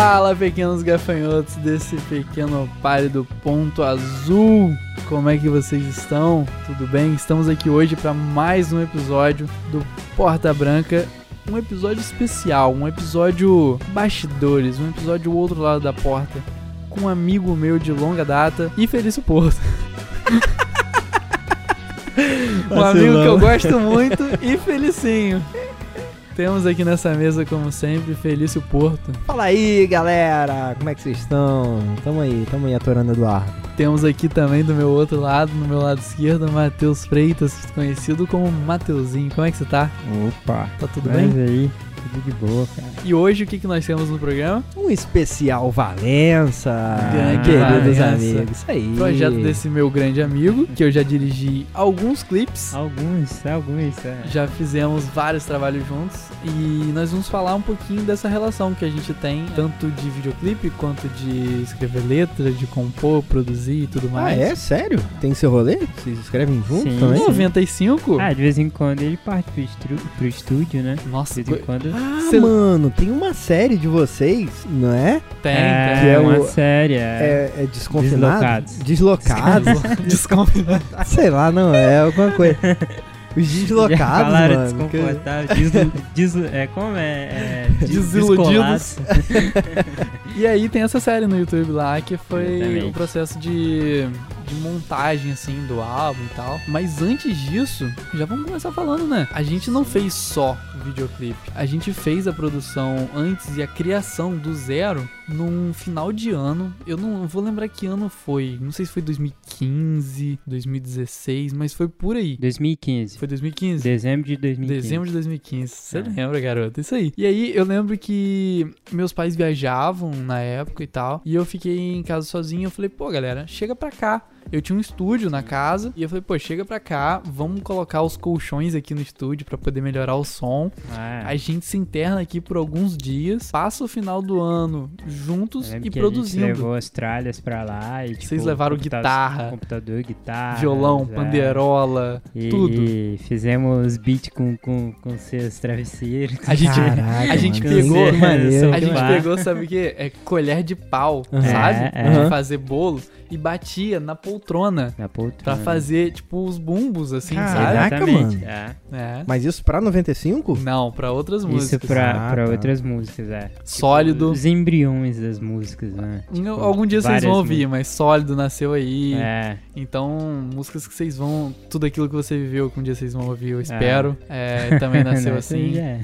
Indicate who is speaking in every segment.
Speaker 1: Fala, pequenos gafanhotos desse pequeno pálido ponto azul. Como é que vocês estão? Tudo bem? Estamos aqui hoje para mais um episódio do Porta Branca. Um episódio especial, um episódio bastidores, um episódio outro lado da porta, com um amigo meu de longa data e Felício Porto. um amigo que eu gosto muito e Felicinho. Temos aqui nessa mesa, como sempre, Felício Porto.
Speaker 2: Fala aí, galera! Como é que vocês estão? Tamo aí, tamo aí atorando Eduardo.
Speaker 1: Temos aqui também do meu outro lado, no meu lado esquerdo, Matheus Freitas, conhecido como Mateuzinho. Como é que você tá?
Speaker 2: Opa!
Speaker 1: Tá tudo bem?
Speaker 2: aí, tudo de boa, cara.
Speaker 1: E hoje o que, que nós temos no programa?
Speaker 2: Um especial Valença!
Speaker 1: Grande
Speaker 2: queridos
Speaker 1: Valença.
Speaker 2: amigos. Isso aí.
Speaker 1: Projeto desse meu grande amigo, que eu já dirigi alguns clipes.
Speaker 3: Alguns, alguns, é.
Speaker 1: Já fizemos vários trabalhos juntos e nós vamos falar um pouquinho dessa relação que a gente tem, tanto de videoclipe quanto de escrever letra, de compor, produzir e tudo
Speaker 2: Ah,
Speaker 1: mais.
Speaker 2: é? Sério? Tem seu rolê? Vocês escrevem junto
Speaker 3: Sim.
Speaker 2: também?
Speaker 1: 95?
Speaker 3: Ah, de vez em quando ele parte pro, estru- pro estúdio, né?
Speaker 1: Nossa,
Speaker 3: De vez em quando.
Speaker 2: Ah,
Speaker 1: Cê-
Speaker 2: mano, tem uma série de vocês, não é?
Speaker 1: tem,
Speaker 3: é,
Speaker 1: tem.
Speaker 2: Que é
Speaker 3: uma
Speaker 2: o-
Speaker 3: série, é.
Speaker 2: É, é desconfinado?
Speaker 3: Deslocados.
Speaker 2: Deslocados?
Speaker 1: Desconfinado.
Speaker 2: Sei lá, não, é alguma coisa. Os
Speaker 3: Já
Speaker 2: deslocados,
Speaker 3: falaram
Speaker 2: mano. que-
Speaker 3: desconfortável. Deslo, deslo, é, como é? é des-
Speaker 1: Desiludidos. E aí tem essa série no YouTube lá que foi o processo de, de montagem, assim, do álbum e tal. Mas antes disso, já vamos começar falando, né? A gente não fez só o videoclipe. A gente fez a produção antes e a criação do zero num final de ano. Eu não vou lembrar que ano foi. Não sei se foi 2015, 2016, mas foi por aí.
Speaker 3: 2015.
Speaker 1: Foi 2015?
Speaker 3: Dezembro de 2015.
Speaker 1: Dezembro de 2015. Você
Speaker 3: É.
Speaker 1: lembra, garoto? Isso aí. E aí, eu lembro que meus pais viajavam na época e tal. E eu fiquei em casa sozinho. Eu falei, pô, galera, chega pra cá. Eu tinha um estúdio na casa. E eu falei, pô, chega pra cá. Vamos colocar os colchões aqui no estúdio pra poder melhorar o som.
Speaker 3: Ah,
Speaker 1: A gente se interna aqui por alguns dias. Passa o final do ano juntos e
Speaker 3: que A gente
Speaker 1: produzindo.
Speaker 3: levou as tralhas pra lá e tipo,
Speaker 1: Vocês levaram
Speaker 3: computa-
Speaker 1: guitarra,
Speaker 3: computador, guitarra,
Speaker 1: Violão,
Speaker 3: é.
Speaker 1: pandeirola,
Speaker 3: E,
Speaker 1: tudo.
Speaker 3: e fizemos beat com, com, com seus travesseiros.
Speaker 1: A gente,
Speaker 2: Caraca,
Speaker 1: a gente
Speaker 2: mano,
Speaker 1: pegou-
Speaker 2: que maneiro.
Speaker 1: A gente pegou, sabe o quê? É colher de pau,
Speaker 2: Aham.
Speaker 1: sabe?
Speaker 3: É, é.
Speaker 1: De fazer bolos e batia na poltrona
Speaker 3: Na poltrona.
Speaker 1: pra fazer, tipo, os bumbos, assim,
Speaker 2: Caraca,
Speaker 1: sabe?
Speaker 3: Exatamente,
Speaker 2: mano.
Speaker 3: é.
Speaker 1: É.
Speaker 2: Mas isso pra 95?
Speaker 1: Não, pra outras
Speaker 3: Isso
Speaker 1: músicas.
Speaker 3: pra,
Speaker 2: Ah,
Speaker 3: pra
Speaker 2: tá.
Speaker 3: outras músicas, é.
Speaker 1: Sólido.
Speaker 3: Os embriões das músicas, né? Tipo,
Speaker 1: Algum dia vocês vão ouvir, mas Sólido nasceu aí.
Speaker 3: É,
Speaker 1: Então, músicas que vocês vão. Tudo aquilo que você viveu, que um dia vocês vão ouvir, eu espero. É, também nasceu
Speaker 3: Não,
Speaker 1: assim.
Speaker 3: já é.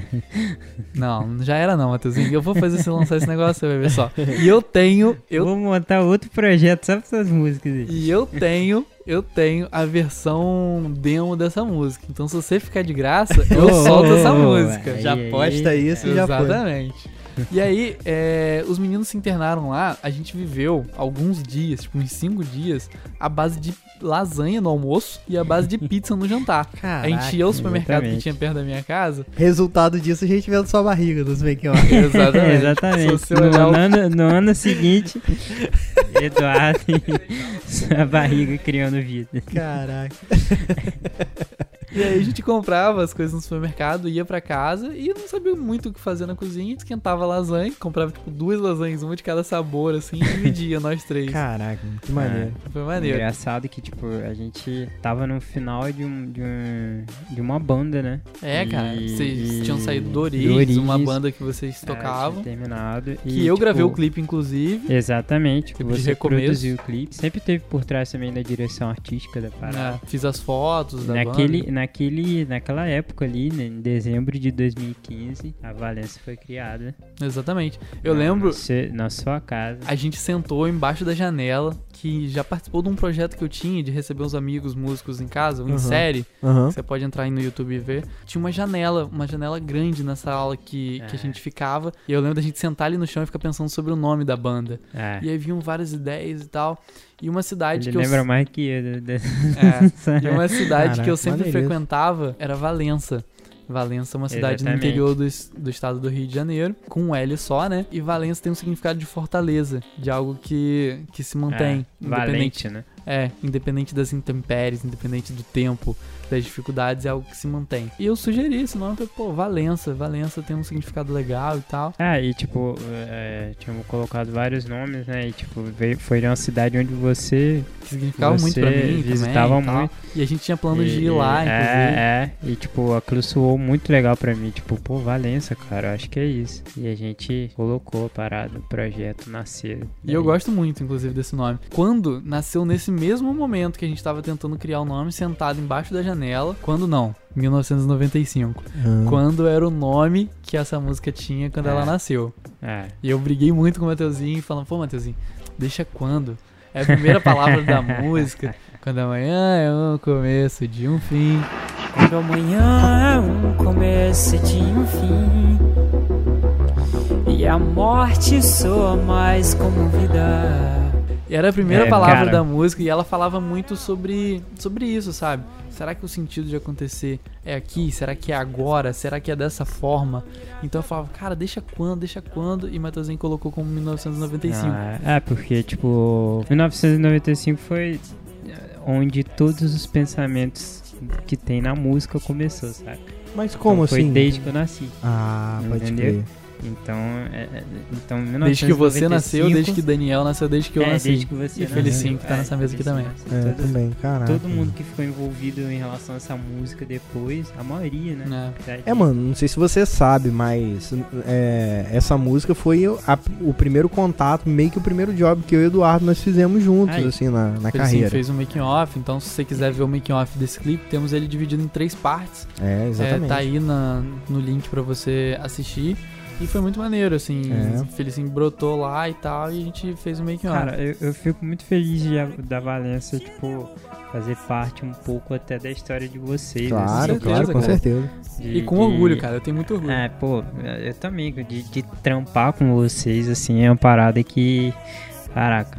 Speaker 1: Não, já era não, Matheusinho. Eu vou fazer você lançar esse negócio, você vai ver só. E eu tenho. Eu
Speaker 3: Vou montar outro projeto só pra essas músicas aí.
Speaker 1: E eu tenho, eu tenho a versão demo dessa música. Então se você ficar de graça, eu solto essa música.
Speaker 2: Já posta isso e já.
Speaker 1: Exatamente. E aí, é, os meninos se internaram lá, a gente viveu alguns dias, tipo uns cinco dias, a base de lasanha no almoço e a base de pizza no jantar. A gente ia ao supermercado que
Speaker 3: exatamente.
Speaker 1: tinha perto da minha casa.
Speaker 2: Resultado disso, a gente vendo sua barriga nos make off.
Speaker 1: Exatamente.
Speaker 3: Exatamente. No, ano, no ano seguinte, Eduardo e sua barriga criando vida.
Speaker 2: Caraca.
Speaker 1: E aí a gente comprava as coisas no supermercado, ia pra casa e não sabia muito o que fazer na cozinha. Esquentava lasanha, comprava tipo duas lasanhas, uma de cada sabor, assim, e dividia nós três.
Speaker 2: Caraca, que maneiro.
Speaker 1: Foi maneiro.
Speaker 3: Engraçado que, tipo, a gente tava no final de, um, de, um, de uma banda, né?
Speaker 1: É, cara,
Speaker 3: E-
Speaker 1: vocês
Speaker 3: e-
Speaker 1: tinham saído do
Speaker 3: do
Speaker 1: Origens,
Speaker 3: Origens.
Speaker 1: uma banda que vocês
Speaker 3: É,
Speaker 1: tocavam.
Speaker 3: tinha terminado. e,
Speaker 1: que eu gravei o
Speaker 3: tipo,
Speaker 1: clipe, inclusive.
Speaker 3: Exatamente, que
Speaker 1: Tipo
Speaker 3: você produziu o clipe. Sempre teve por trás também da direção artística da parada.
Speaker 1: É, fiz as fotos da
Speaker 3: Naquele,
Speaker 1: banda.
Speaker 3: naquele, naquela época ali, né, em dezembro de 2015, a Valência foi criada.
Speaker 1: Exatamente. Eu
Speaker 3: na-
Speaker 1: lembro,
Speaker 3: na sua casa.
Speaker 1: a gente sentou embaixo da janela, que já participou de um projeto que eu tinha de receber uns amigos músicos em casa, um em
Speaker 2: Uhum.
Speaker 1: série.
Speaker 2: Aham.
Speaker 1: Você pode entrar aí no YouTube e ver. Tinha uma janela, uma janela grande nessa aula que, que a
Speaker 3: É.
Speaker 1: gente ficava. E eu lembro da gente sentar ali no chão e ficar pensando sobre o nome da banda.
Speaker 3: É.
Speaker 1: E aí vinham várias ideias e tal. E uma cidade
Speaker 3: Ele
Speaker 1: que eu.
Speaker 3: lembra mais que eu.
Speaker 1: É, e uma cidade que eu
Speaker 2: Caraca,
Speaker 1: sempre frequentava era Valença. Valença é uma cidade no
Speaker 3: Exatamente.
Speaker 1: interior do, do estado do Rio de Janeiro, com um L só, né? E Valença tem um significado de fortaleza, de algo que, que se mantém.
Speaker 3: É, valente, né?
Speaker 1: É, independente das intempéries, independente do tempo. Das dificuldades é algo que se mantém. E eu sugeri esse nome, pô, Valença, Valença tem um significado legal e tal.
Speaker 3: Ah, e tipo, é, tínhamos colocado vários nomes, né? E tipo, veio, foi uma cidade onde você.
Speaker 1: Que significava
Speaker 3: você
Speaker 1: muito pra mim
Speaker 3: visitava
Speaker 1: também, e
Speaker 3: muito.
Speaker 1: E a gente tinha plano de
Speaker 3: E-
Speaker 1: ir lá,
Speaker 3: e-
Speaker 1: inclusive.
Speaker 3: É, é. E tipo, aquilo soou muito legal pra mim. Tipo, pô, Valença, cara, eu acho que é isso. E a gente colocou a parada, o projeto nascer.
Speaker 1: E eu gosto muito, inclusive, desse nome. Quando nasceu nesse mesmo momento que a gente tava tentando criar o nome, sentado embaixo da janela. Quando não? 1995.
Speaker 2: Ah.
Speaker 1: Quando era o nome que essa música tinha quando ela
Speaker 3: É.
Speaker 1: nasceu.
Speaker 3: É.
Speaker 1: E eu briguei muito com o Mateuzinho, falando, pô, Mateuzinho, deixa quando? É a primeira palavra da música. Quando amanhã é o começo de um fim.
Speaker 3: Quando amanhã é um começo de um fim E a morte soa mais como vida
Speaker 1: era a primeira
Speaker 3: É,
Speaker 1: palavra
Speaker 3: cara.
Speaker 1: da música e ela falava muito sobre, sobre isso, sabe? Será que o sentido de acontecer é aqui? Será que é agora? Será que é dessa forma? Então eu falava, cara, deixa quando, deixa quando? E Mateuzinho colocou como 1995.
Speaker 3: Ah, é, porque, tipo, 1995 foi eh, onde todos os pensamentos que tem na música começou, sabe?
Speaker 2: Mas como
Speaker 3: Então, foi
Speaker 2: assim?
Speaker 3: desde que eu nasci.
Speaker 2: Ah, pode
Speaker 3: Entendeu?
Speaker 2: crer.
Speaker 3: Então, é, é, então
Speaker 1: Desde que você nasceu,
Speaker 3: 1995,
Speaker 1: desde que Daniel nasceu, desde que eu
Speaker 3: é,
Speaker 1: nasci.
Speaker 3: desde que você
Speaker 1: E
Speaker 3: nasceu.
Speaker 1: Felicinho, que tá nessa mesa aqui também.
Speaker 3: nasceu.
Speaker 2: É,
Speaker 3: Todo-
Speaker 2: também, caraca.
Speaker 3: Todo mundo que ficou envolvido em relação a essa música depois, a maioria, né?
Speaker 1: É.
Speaker 2: É, mano, não sei se você sabe, mas é, essa música foi o, a- o primeiro contato, meio que o primeiro job que eu e o Eduardo nós fizemos juntos,
Speaker 3: Aí.
Speaker 2: assim, na, na
Speaker 1: Felicinho
Speaker 2: carreira.
Speaker 1: fez um making off, então se você quiser ver o making off desse clipe, temos ele dividido em três partes.
Speaker 2: É,
Speaker 1: É,
Speaker 2: exatamente.
Speaker 1: tá aí na- no link pra você assistir. E foi muito maneiro, assim.
Speaker 2: É.
Speaker 1: O Felicinho brotou lá e tal, e a gente fez o making off.
Speaker 3: Cara, eu, eu fico muito feliz de, da Valência, tipo, fazer parte um pouco até da história de vocês.
Speaker 2: Claro,
Speaker 3: assim,
Speaker 1: certeza,
Speaker 2: claro, com
Speaker 1: cara.
Speaker 2: certeza.
Speaker 3: de-
Speaker 1: E com
Speaker 3: de-
Speaker 1: orgulho, cara. Eu tenho muito orgulho.
Speaker 3: É, pô, eu também, de, de trampar com vocês, assim, é uma parada que, caraca,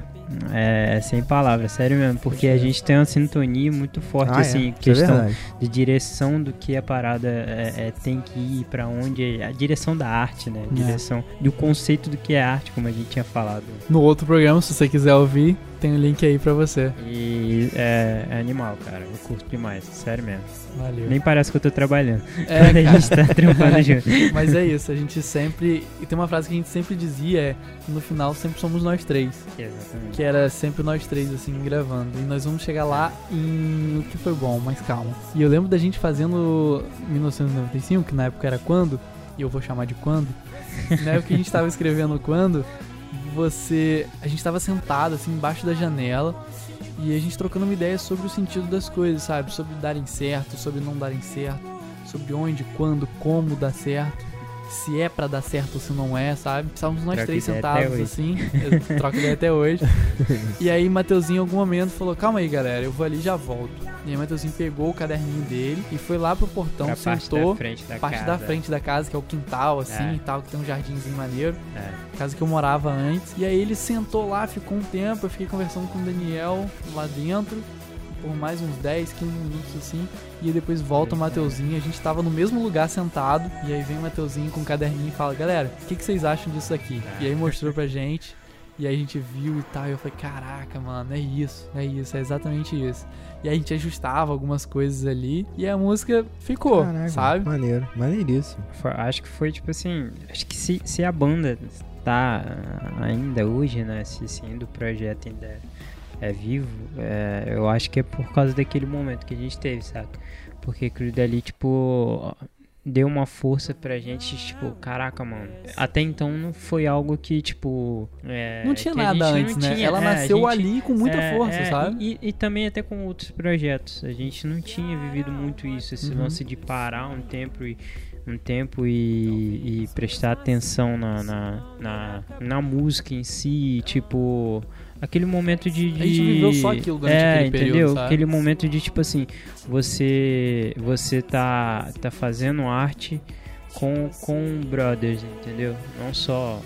Speaker 3: é sem palavras, sério mesmo, porque a gente tem uma sintonia muito forte,
Speaker 2: Ah, é.
Speaker 3: assim,
Speaker 2: é
Speaker 3: questão
Speaker 2: verdade.
Speaker 3: de direção do que a parada é, é, tem que ir, pra onde, a direção da arte, né,
Speaker 1: É.
Speaker 3: direção, do conceito do que é arte, como a gente tinha falado.
Speaker 1: No outro programa, se você quiser ouvir, tem o link aí pra você.
Speaker 3: E é, é animal, cara, eu curto demais, sério mesmo.
Speaker 1: Valeu.
Speaker 3: Nem parece que eu tô trabalhando,
Speaker 1: É,
Speaker 3: quando a gente tá trampando junto.
Speaker 1: Mas é isso, a gente sempre. E tem uma frase que a gente sempre dizia: é no final sempre somos nós três.
Speaker 3: Exatamente.
Speaker 1: Que era sempre nós três, assim, gravando. E nós vamos chegar lá em o que foi bom, mas calma. E eu lembro da gente fazendo 1995, que na época era quando, e eu vou chamar de quando. na época que a gente tava escrevendo quando, você. A gente tava sentado, assim, embaixo da janela. E a gente trocando uma ideia sobre o sentido das coisas, sabe? Sobre darem certo, sobre não darem certo, sobre onde, quando, como dar certo, se é pra dar certo ou se não é, sabe? Estávamos nós
Speaker 3: Troca
Speaker 1: três sentados assim, eu troco ideia até hoje. E aí Mateuzinho em algum momento falou: "Calma aí, galera, eu vou ali e já volto". E aí Mateuzinho pegou o caderninho dele e foi lá pro portão,
Speaker 3: pra parte
Speaker 1: sentou
Speaker 3: da frente da
Speaker 1: parte
Speaker 3: casa.
Speaker 1: da frente da casa, que é o quintal, assim,
Speaker 3: É.
Speaker 1: e tal, que tem um jardinzinho maneiro.
Speaker 3: É.
Speaker 1: Casa que eu morava antes. E aí ele sentou lá, ficou um tempo, eu fiquei conversando com o Daniel lá dentro, por mais uns 10, 15 minutos assim. E aí depois volta o Mateuzinho, a gente tava no mesmo lugar sentado. E aí vem o Mateuzinho com um caderninho e fala: Galera, o que, que vocês acham disso aqui? E aí mostrou pra gente. E aí a gente viu e tal, e eu falei, caraca, mano, é isso, é isso, é exatamente isso. E aí a gente ajustava algumas coisas ali e a música ficou,
Speaker 2: Caraca,
Speaker 1: sabe?
Speaker 2: Maneiro, maneiríssimo.
Speaker 3: Foi- acho que foi tipo assim. Acho que se, se a banda tá ainda hoje, né? Se, se ainda o projeto ainda é, vivo, é, eu acho que é por causa daquele momento que a gente teve, sabe? Porque aquilo dali, tipo. Deu uma força pra gente, tipo, caraca, mano. Até então não foi algo que, tipo. é,
Speaker 1: Não tinha nada antes, né?
Speaker 3: tinha-
Speaker 1: Ela
Speaker 3: é,
Speaker 1: nasceu
Speaker 3: gente-
Speaker 1: ali com muita
Speaker 3: é,
Speaker 1: força,
Speaker 3: é,
Speaker 1: sabe?
Speaker 3: E, e também até com outros projetos. A gente não tinha vivido muito isso, esse
Speaker 1: Uhum.
Speaker 3: lance de parar um tempo e um tempo e, e prestar atenção na, na, na, na música em si, tipo aquele momento de, de-
Speaker 1: A gente viveu só aquilo durante
Speaker 3: é,
Speaker 1: aquele período,
Speaker 3: entendeu?
Speaker 1: sabe?
Speaker 3: Aquele momento de tipo assim, você você tá tá fazendo arte com com brothers, entendeu? Não só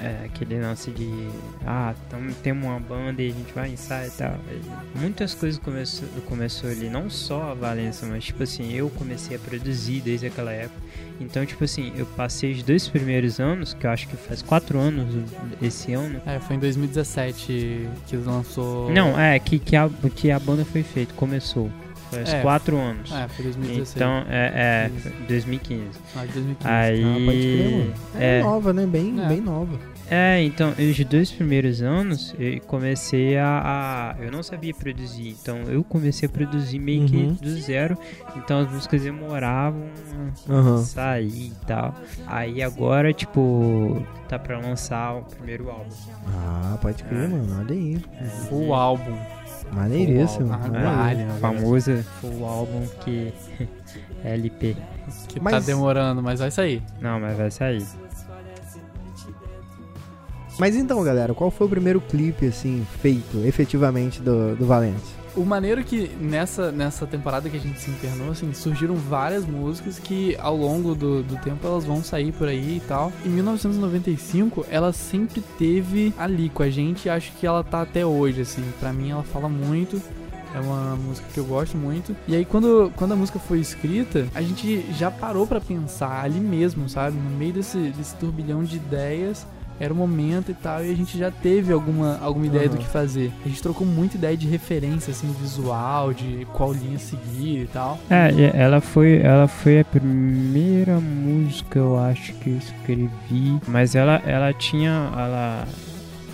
Speaker 3: é, aquele lance de ah, tamo, temos uma banda e a gente vai ensaiar e tal. Muitas coisas começou, começou ali, não só a Valença, mas tipo assim, eu comecei a produzir desde aquela época. Então, tipo assim, eu passei os dois primeiros anos, que eu acho que faz quatro anos esse ano.
Speaker 1: É, foi em 2017 que lançou.
Speaker 3: Não, é, que, que, a, que a banda foi feita, começou. Faz
Speaker 1: É.
Speaker 3: quatro anos.
Speaker 1: É, foi 2016.
Speaker 3: Então, é, é
Speaker 1: Isso.
Speaker 3: 2015.
Speaker 1: Ah, de 2015.
Speaker 3: Aí.
Speaker 2: Ah, pode crer, mano. É,
Speaker 3: é,
Speaker 2: nova, né? Bem,
Speaker 1: É.
Speaker 2: bem nova.
Speaker 3: É, então, os dois primeiros anos eu comecei a, a- Eu não sabia produzir, então eu comecei a produzir meio
Speaker 2: Uhum.
Speaker 3: que do zero. Então as músicas demoravam a
Speaker 2: Aham.
Speaker 3: sair e tal. Aí agora, tipo, tá pra lançar o primeiro álbum.
Speaker 2: Ah, pode crer,
Speaker 3: É.
Speaker 2: mano. Olha aí.
Speaker 1: Full álbum.
Speaker 2: Maneiríssimo.
Speaker 1: Full álbum.
Speaker 2: Olha
Speaker 1: Ah,
Speaker 2: aí.
Speaker 1: vale, né,
Speaker 3: famosa full álbum que é LP.
Speaker 1: Que tá demorando, mas vai sair.
Speaker 3: Não, mas vai sair.
Speaker 2: Mas então, galera, qual foi o primeiro clipe, assim, feito efetivamente do, do Valência?
Speaker 1: O maneiro é que nessa, nessa temporada que a gente se internou, assim, surgiram várias músicas que ao longo do, do tempo elas vão sair por aí e tal. Em 1995, ela sempre teve ali com a gente e acho que ela tá até hoje, assim. Pra mim, ela fala muito. É uma música que eu gosto muito. E aí, quando, quando a música foi escrita, a gente já parou pra pensar ali mesmo, sabe? No meio desse, desse turbilhão de ideias. Era o momento e tal, e a gente já teve alguma, alguma ideia do
Speaker 2: Aham.
Speaker 1: que fazer. A gente trocou muita ideia de referência, assim, visual, de qual linha seguir e tal.
Speaker 3: É, ela foi, ela foi a primeira música, eu acho que eu escrevi. Mas ela, ela tinha, ela,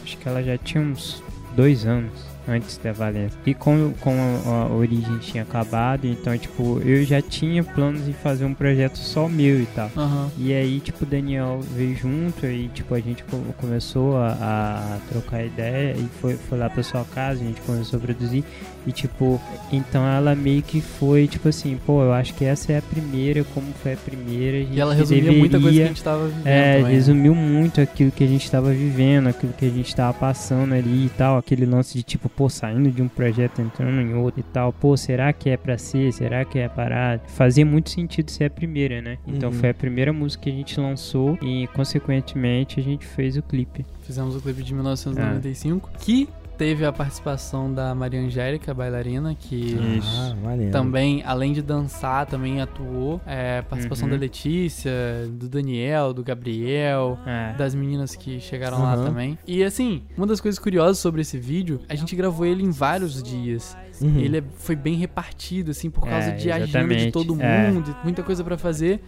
Speaker 3: acho que ela já tinha uns dois anos antes da Valência. E como, como a, origem tinha acabado, então, tipo, eu já tinha planos de fazer um projeto só meu e tal.
Speaker 1: Aham.
Speaker 3: E aí, tipo, o Daniel veio junto e, tipo, a gente co- começou a, a trocar ideia e foi, foi lá pra sua casa, a gente começou a produzir. E, tipo, então ela meio que foi, tipo assim, pô, eu acho que essa é a primeira, como foi a primeira. A gente
Speaker 1: E ela resumia muita coisa que a gente tava vivendo
Speaker 3: é,
Speaker 1: também, né?
Speaker 3: resumiu muito aquilo que a gente estava vivendo, aquilo que a gente estava passando ali e tal, aquele lance de tipo, pô, saindo de um projeto, entrando em outro e tal, pô, será que é pra ser, será que é parar? Fazia muito sentido ser a primeira, né? Então
Speaker 2: Uhum.
Speaker 3: foi a primeira música que a gente lançou e, consequentemente, a gente fez o clipe.
Speaker 1: Fizemos o clipe de 1995, que teve a participação da Maria Angélica, bailarina, que.
Speaker 2: Ah,
Speaker 1: também, além de dançar, também atuou. É, participação
Speaker 3: Uhum.
Speaker 1: da Letícia, do Daniel, do Gabriel,
Speaker 3: É.
Speaker 1: das meninas que chegaram lá
Speaker 2: Aham.
Speaker 1: também. E assim, uma das coisas curiosas sobre esse vídeo, a gente gravou ele em vários dias.
Speaker 2: Uhum.
Speaker 1: Ele é- foi bem repartido, assim, por causa
Speaker 3: É,
Speaker 1: de agenda de
Speaker 3: exatamente,
Speaker 1: todo
Speaker 3: é.
Speaker 1: mundo, muita coisa pra fazer.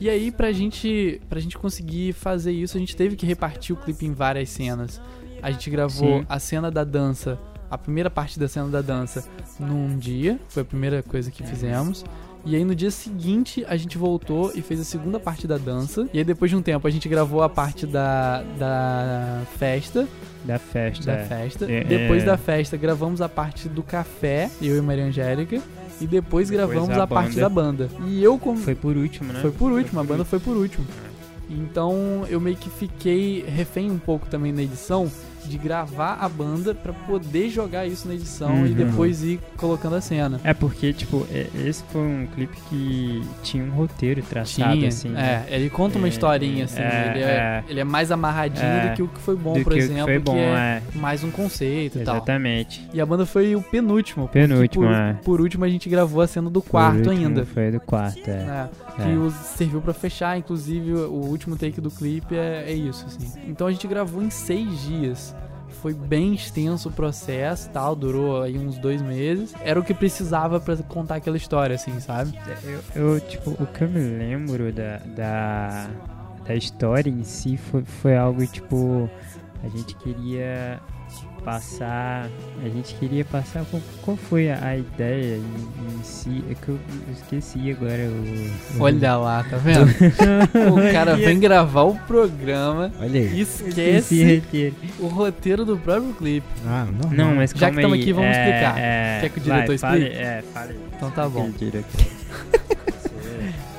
Speaker 1: E aí, pra gente, pra gente conseguir fazer isso, a gente teve que repartir o clipe em várias cenas. A gente gravou
Speaker 3: Sim.
Speaker 1: a cena da dança, a primeira parte da cena da dança, num dia, foi a primeira coisa que fizemos. E aí no dia seguinte a gente voltou e fez a segunda parte da dança. E aí depois de um tempo a gente gravou a parte da, da festa.
Speaker 3: Da festa.
Speaker 1: Da
Speaker 3: é.
Speaker 1: festa.
Speaker 3: É,
Speaker 1: depois
Speaker 3: é.
Speaker 1: da festa gravamos a parte do café, eu e Maria Angélica. E depois,
Speaker 3: Depois
Speaker 1: gravamos
Speaker 3: a
Speaker 1: a, parte da banda. E eu como.
Speaker 3: Foi por último, né?
Speaker 1: Foi por último, a
Speaker 3: por
Speaker 1: banda foi por último. Então eu meio que fiquei refém um pouco também na edição de gravar a banda pra poder jogar isso na edição e
Speaker 3: Uhum.
Speaker 1: depois ir colocando a cena.
Speaker 3: É porque, tipo, é- esse foi um clipe que tinha um roteiro traçado,
Speaker 1: Tinha,
Speaker 3: assim. né?
Speaker 1: é, ele conta uma
Speaker 3: É,
Speaker 1: historinha assim,
Speaker 3: é,
Speaker 1: ele, é,
Speaker 3: é.
Speaker 1: ele é mais amarradinho do que o que foi bom, por
Speaker 3: que que
Speaker 1: exemplo,
Speaker 3: foi bom,
Speaker 1: que é mais um conceito e tal.
Speaker 3: Exatamente.
Speaker 1: E a banda foi o penúltimo.
Speaker 3: Penúltimo,
Speaker 1: por,
Speaker 3: é.
Speaker 1: por último a gente gravou a cena do quarto ainda.
Speaker 3: Foi do quarto, é.
Speaker 1: né? Que serviu pra fechar, inclusive o último take do clipe é, é isso, assim. Então a gente gravou em seis dias. Foi bem extenso o processo tal, durou aí uns dois meses. Era o que precisava pra contar aquela história, assim, sabe?
Speaker 3: Eu, eu, tipo, o que eu me lembro da, da, da história em si foi, foi algo, tipo, a gente queria passar, a gente queria passar, qual, qual foi a, ideia em, em si? É que eu, esqueci agora o... o-
Speaker 1: Olha lá, tá vendo? o cara vem gravar o programa
Speaker 2: Olha aí.
Speaker 1: e
Speaker 3: Esqueci o
Speaker 1: esquece
Speaker 3: roteiro.
Speaker 1: o roteiro do próprio clipe.
Speaker 2: Ah, normal.
Speaker 3: Não, mas
Speaker 1: Já que tamo
Speaker 3: aí,
Speaker 1: aqui, vamos
Speaker 3: é,
Speaker 1: explicar.
Speaker 3: é,
Speaker 1: Quer que o
Speaker 3: vai,
Speaker 1: diretor
Speaker 3: fale-
Speaker 1: explique?
Speaker 3: É, fale.
Speaker 1: Então tá bom.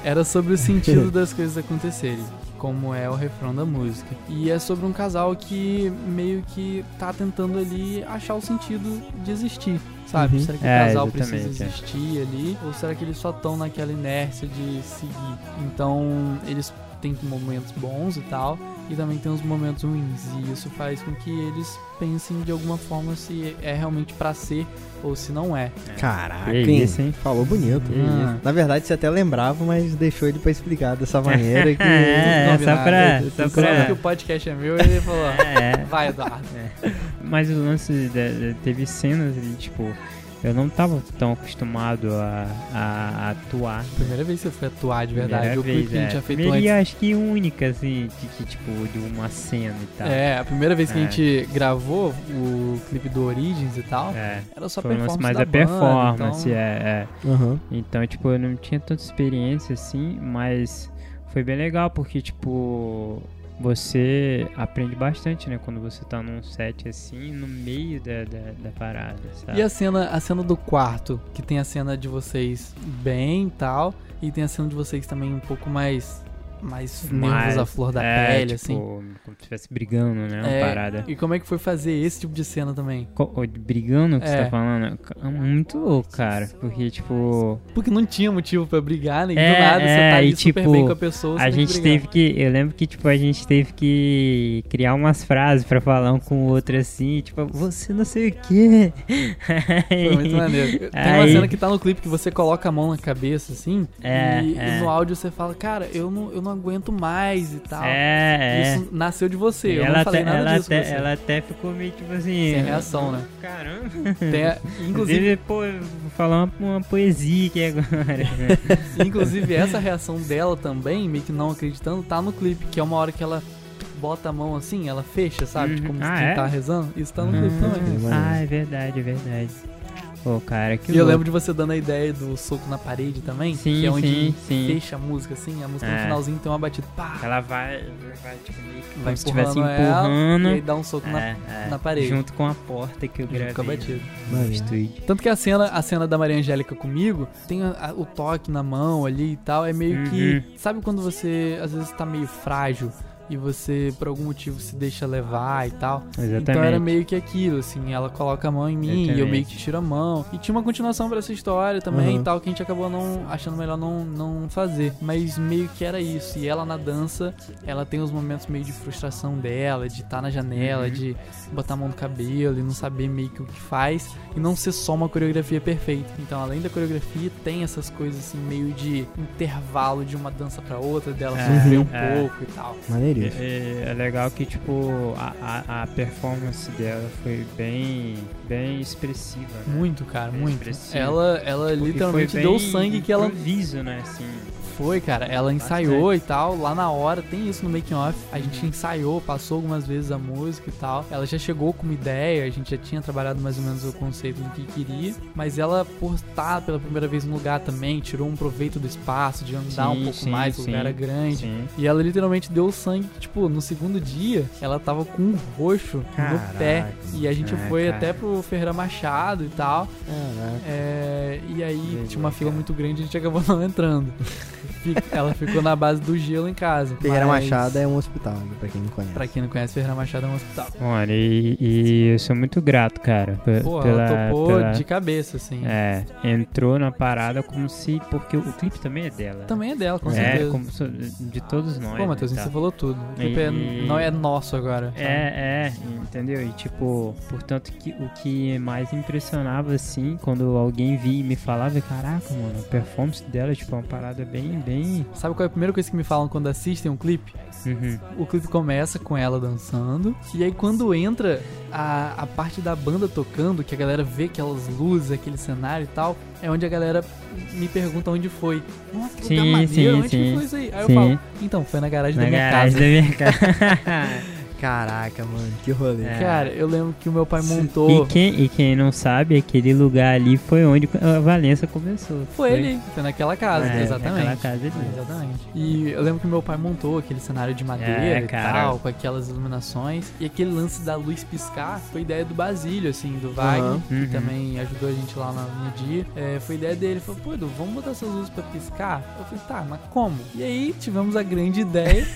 Speaker 1: Era sobre o sentido das coisas acontecerem, como é o refrão da música. E é sobre um casal que meio que tá tentando ali achar o sentido de existir, sabe?
Speaker 2: Uhum.
Speaker 1: Será que o
Speaker 3: É,
Speaker 1: casal precisa
Speaker 3: é.
Speaker 1: existir ali? Ou será que eles só estão naquela inércia de seguir? Então, eles têm momentos bons e tal, e também tem uns momentos ruins. E isso faz com que eles pensem de alguma forma se é realmente pra ser ou se não é.
Speaker 2: Caraca,
Speaker 3: Que
Speaker 2: hein?
Speaker 3: isso, hein?
Speaker 2: Falou bonito.
Speaker 1: Ah.
Speaker 2: Na verdade, você até lembrava, mas deixou ele pra explicar dessa maneira que...
Speaker 3: É, só pra-
Speaker 1: Eu-
Speaker 3: só pra-
Speaker 1: que o podcast é meu, ele falou,
Speaker 3: É,
Speaker 1: vai Eduardo.
Speaker 3: Mas o lance da- da- teve cenas ali, tipo, eu não tava tão acostumado a, a, a atuar.
Speaker 1: Primeira vez que você foi atuar de verdade.
Speaker 3: Primeira
Speaker 1: o clipe
Speaker 3: vez,
Speaker 1: que a gente
Speaker 3: é.
Speaker 1: tinha feito
Speaker 3: Primeira
Speaker 1: antes.
Speaker 3: e acho que única, assim, de que, tipo, de uma cena e tal.
Speaker 1: É, a primeira vez que a
Speaker 3: É.
Speaker 1: gente gravou o clipe do Origins e tal,
Speaker 3: É.
Speaker 1: era só
Speaker 3: Foi
Speaker 1: performance
Speaker 3: mais
Speaker 1: da
Speaker 3: a
Speaker 1: banda,
Speaker 3: performance,
Speaker 1: então-
Speaker 3: é, é.
Speaker 2: Aham.
Speaker 3: Então, tipo, eu não tinha tanta experiência assim, mas foi bem legal porque, tipo, você aprende bastante, né? Quando você tá num set assim, no meio da, da, da parada, sabe?
Speaker 1: E a cena, a cena do quarto, que tem a cena de vocês bem e tal, e tem a cena de vocês também um pouco mais mais nervos à flor da
Speaker 3: é,
Speaker 1: pele,
Speaker 3: tipo,
Speaker 1: assim.
Speaker 3: como se estivesse brigando, né? Uma
Speaker 1: É,
Speaker 3: parada.
Speaker 1: E como é que foi fazer esse tipo de cena também?
Speaker 3: Co- Brigando que
Speaker 1: É.
Speaker 3: você tá falando? Ca- Muito louco, cara. Porque, tipo,
Speaker 1: Porque não tinha motivo pra brigar, né? E
Speaker 3: É,
Speaker 1: do nada você
Speaker 3: é,
Speaker 1: tá ali
Speaker 3: e,
Speaker 1: super
Speaker 3: tipo,
Speaker 1: bem com a pessoa.
Speaker 3: a
Speaker 1: que
Speaker 3: gente
Speaker 1: brigar.
Speaker 3: teve que. Eu lembro que, tipo, a gente teve que criar umas frases pra falar um com o outro assim, tipo, você não sei o quê.
Speaker 1: Foi muito maneiro. Tem uma
Speaker 3: Aí-
Speaker 1: cena que tá no clipe que você coloca a mão na cabeça, assim,
Speaker 3: É,
Speaker 1: e,
Speaker 3: é.
Speaker 1: e no áudio você fala, cara, eu não, eu não aguento mais e tal.
Speaker 3: É, é.
Speaker 1: Isso nasceu de você, eu
Speaker 3: ela,
Speaker 1: não falei
Speaker 3: até,
Speaker 1: nada
Speaker 3: ela,
Speaker 1: disso
Speaker 3: até, ela até ficou meio tipo assim.
Speaker 1: Sem reação, né?
Speaker 3: Caramba.
Speaker 1: Tem inclusive,
Speaker 3: pô, vou falar uma, uma poesia aqui agora.
Speaker 1: inclusive, essa reação dela também, meio que não acreditando, tá no clipe, que é uma hora que ela bota a mão assim, ela fecha, sabe?
Speaker 3: Uhum.
Speaker 1: Como
Speaker 3: Ah,
Speaker 1: quem
Speaker 3: é?
Speaker 1: tá rezando. Isso tá no clipe também.
Speaker 2: Hum.
Speaker 3: ah, é verdade, é verdade. Pô, cara, que
Speaker 1: E eu
Speaker 3: louco.
Speaker 1: lembro de você dando a ideia do soco na parede também,
Speaker 3: Sim,
Speaker 1: que é onde
Speaker 3: sim, sim.
Speaker 1: fecha a música, assim, a música no
Speaker 3: É.
Speaker 1: finalzinho tem uma batida, pá,
Speaker 3: Ela vai, vai tipo, meio que
Speaker 1: vai
Speaker 3: como se estivesse
Speaker 1: empurrando, ela,
Speaker 3: empurrando.
Speaker 1: e aí dá um soco na,
Speaker 3: É, é,
Speaker 1: na parede.
Speaker 3: Junto com a porta que eu
Speaker 1: junto
Speaker 3: gravei
Speaker 1: com a batida.
Speaker 3: no estúdio.
Speaker 1: Tanto que a cena, a cena da Maria Angélica comigo tem a- a- o toque na mão ali e tal. É meio que.
Speaker 3: Uhum.
Speaker 1: Sabe quando você às vezes tá meio frágil e você por algum motivo se deixa levar e tal?
Speaker 3: Exatamente.
Speaker 1: Então era meio que aquilo, assim. Ela coloca a mão em mim e eu
Speaker 3: Exatamente.
Speaker 1: meio que tiro a mão. E tinha uma continuação pra essa história também
Speaker 2: Uhum.
Speaker 1: e tal, que a gente acabou não achando melhor não, não fazer. Mas meio que era isso. E ela na dança, ela tem os momentos meio de frustração dela, de estar na janela,
Speaker 3: Uhum.
Speaker 1: de botar a mão no cabelo e não saber meio que o que faz e não ser só uma coreografia perfeita. Então, além da coreografia, tem essas coisas assim meio de intervalo de uma dança pra outra, dela
Speaker 3: É,
Speaker 1: sofrer um
Speaker 3: é.
Speaker 1: pouco e tal.
Speaker 3: É, é legal que, tipo, a, a, a performance dela foi bem, bem expressiva, né?
Speaker 1: Muito, cara,
Speaker 3: Bem
Speaker 1: muito.
Speaker 3: expressiva.
Speaker 1: Ela, ela
Speaker 3: Porque
Speaker 1: literalmente deu o sangue que ela
Speaker 3: improviso, né, assim.
Speaker 1: Foi, cara. Ela ensaiou e tal, lá na hora, tem isso no making off. A gente ensaiou, passou algumas vezes a música e tal. Ela já chegou com uma ideia, a gente já tinha trabalhado mais ou menos o conceito do que queria, mas ela por estar pela primeira vez no lugar também, tirou um proveito do espaço, de andar um
Speaker 3: Sim,
Speaker 1: pouco
Speaker 3: sim,
Speaker 1: mais, o lugar
Speaker 3: sim,
Speaker 1: era grande.
Speaker 3: Sim.
Speaker 1: E ela literalmente deu sangue, tipo, no segundo dia, ela tava com um roxo no
Speaker 2: Caraca,
Speaker 1: pé. E a gente
Speaker 3: Ah,
Speaker 1: foi
Speaker 3: cara.
Speaker 1: até pro Ferreira Machado e tal.
Speaker 2: Caraca.
Speaker 1: É, e aí
Speaker 3: Beleza,
Speaker 1: tinha uma fila
Speaker 3: cara.
Speaker 1: muito grande e a gente acabou não entrando. Ela ficou na base do gelo em casa.
Speaker 2: Ferreira
Speaker 1: mas,
Speaker 2: Machado é um hospital, né, pra quem não conhece.
Speaker 1: Pra quem não conhece, Ferreira Machado é um hospital.
Speaker 3: Olha, e, e eu sou muito grato, cara.
Speaker 1: Pô,
Speaker 3: pela,
Speaker 1: ela topou
Speaker 3: pela-
Speaker 1: de cabeça, assim.
Speaker 3: É, entrou na parada como se. Porque o clipe também é dela.
Speaker 1: Também é dela, com
Speaker 3: é,
Speaker 1: certeza.
Speaker 3: como so- de todos nós.
Speaker 1: Pô,
Speaker 3: né,
Speaker 1: Matheus,
Speaker 3: tá?
Speaker 1: você falou tudo. O clipe é-
Speaker 3: E-
Speaker 1: não é nosso agora. sabe?
Speaker 3: É, é, entendeu? E tipo, portanto, que, o que mais impressionava, assim, quando alguém via e me falava, caraca, mano, a performance dela, tipo, é uma parada bem, bem.
Speaker 1: Sabe qual é a primeira coisa que me falam quando assistem um clipe?
Speaker 3: Uhum.
Speaker 1: O clipe começa com ela dançando. E aí quando entra a, a parte da banda tocando, que a galera vê aquelas luzes, aquele cenário e tal, é onde a galera me pergunta onde foi. Nossa, que
Speaker 3: Sim,
Speaker 1: maneiro,
Speaker 3: sim,
Speaker 1: onde que
Speaker 3: sim.
Speaker 1: foi isso aí? Aí
Speaker 3: Sim.
Speaker 1: eu falo, então, foi na garagem
Speaker 3: Na
Speaker 1: da minha
Speaker 3: garagem
Speaker 1: casa.
Speaker 3: da minha casa.
Speaker 2: Caraca, mano, que rolê.
Speaker 3: É.
Speaker 1: Cara, eu lembro que o meu pai
Speaker 3: E
Speaker 1: montou.
Speaker 3: quem, e quem não sabe, aquele lugar ali foi onde a Valença começou.
Speaker 1: Foi ali, foi naquela casa,
Speaker 3: É,
Speaker 1: exatamente.
Speaker 3: naquela casa ali.
Speaker 1: Exatamente. E eu lembro que meu pai montou aquele cenário de madeira
Speaker 3: É,
Speaker 1: e tal, com aquelas iluminações. E aquele lance da luz piscar foi ideia do Basílio, assim, do Wagner,
Speaker 2: Aham.
Speaker 1: que
Speaker 3: Uhum.
Speaker 1: também ajudou a gente lá no, no dia. É, foi ideia dele. Ele falou, pô, Edu, vamos botar essas luzes pra piscar? Eu falei, tá, mas como? E aí tivemos a grande ideia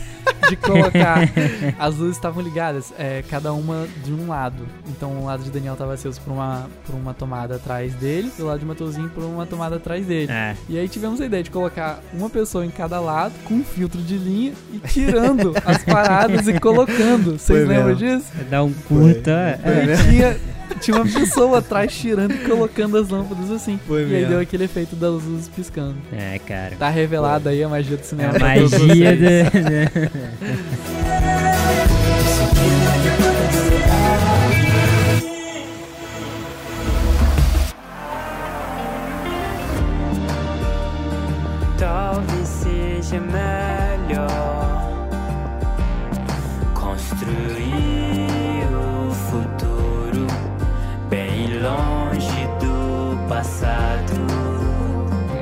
Speaker 1: de colocar. As luzes estavam ligadas, é, cada uma de um lado. Então o lado de Daniel tava aceso por uma, por uma tomada atrás dele, e o lado de Matheusinho por uma tomada atrás dele.
Speaker 3: É.
Speaker 1: E aí tivemos a ideia de colocar uma pessoa em cada lado, com um filtro de linha, e tirando as paradas e colocando. Vocês
Speaker 2: Foi
Speaker 1: lembram
Speaker 2: mesmo.
Speaker 1: disso?
Speaker 3: Dá um curta. é.
Speaker 1: E tinha, tinha uma pessoa atrás tirando e colocando as lâmpadas assim.
Speaker 2: Foi
Speaker 1: e aí
Speaker 2: mesmo.
Speaker 1: deu aquele efeito das luzes piscando.
Speaker 3: É, cara.
Speaker 1: Tá revelada aí a magia do
Speaker 3: É
Speaker 1: cinema.
Speaker 3: a magia
Speaker 1: vocês.
Speaker 3: seja melhor construir o futuro bem longe do passado.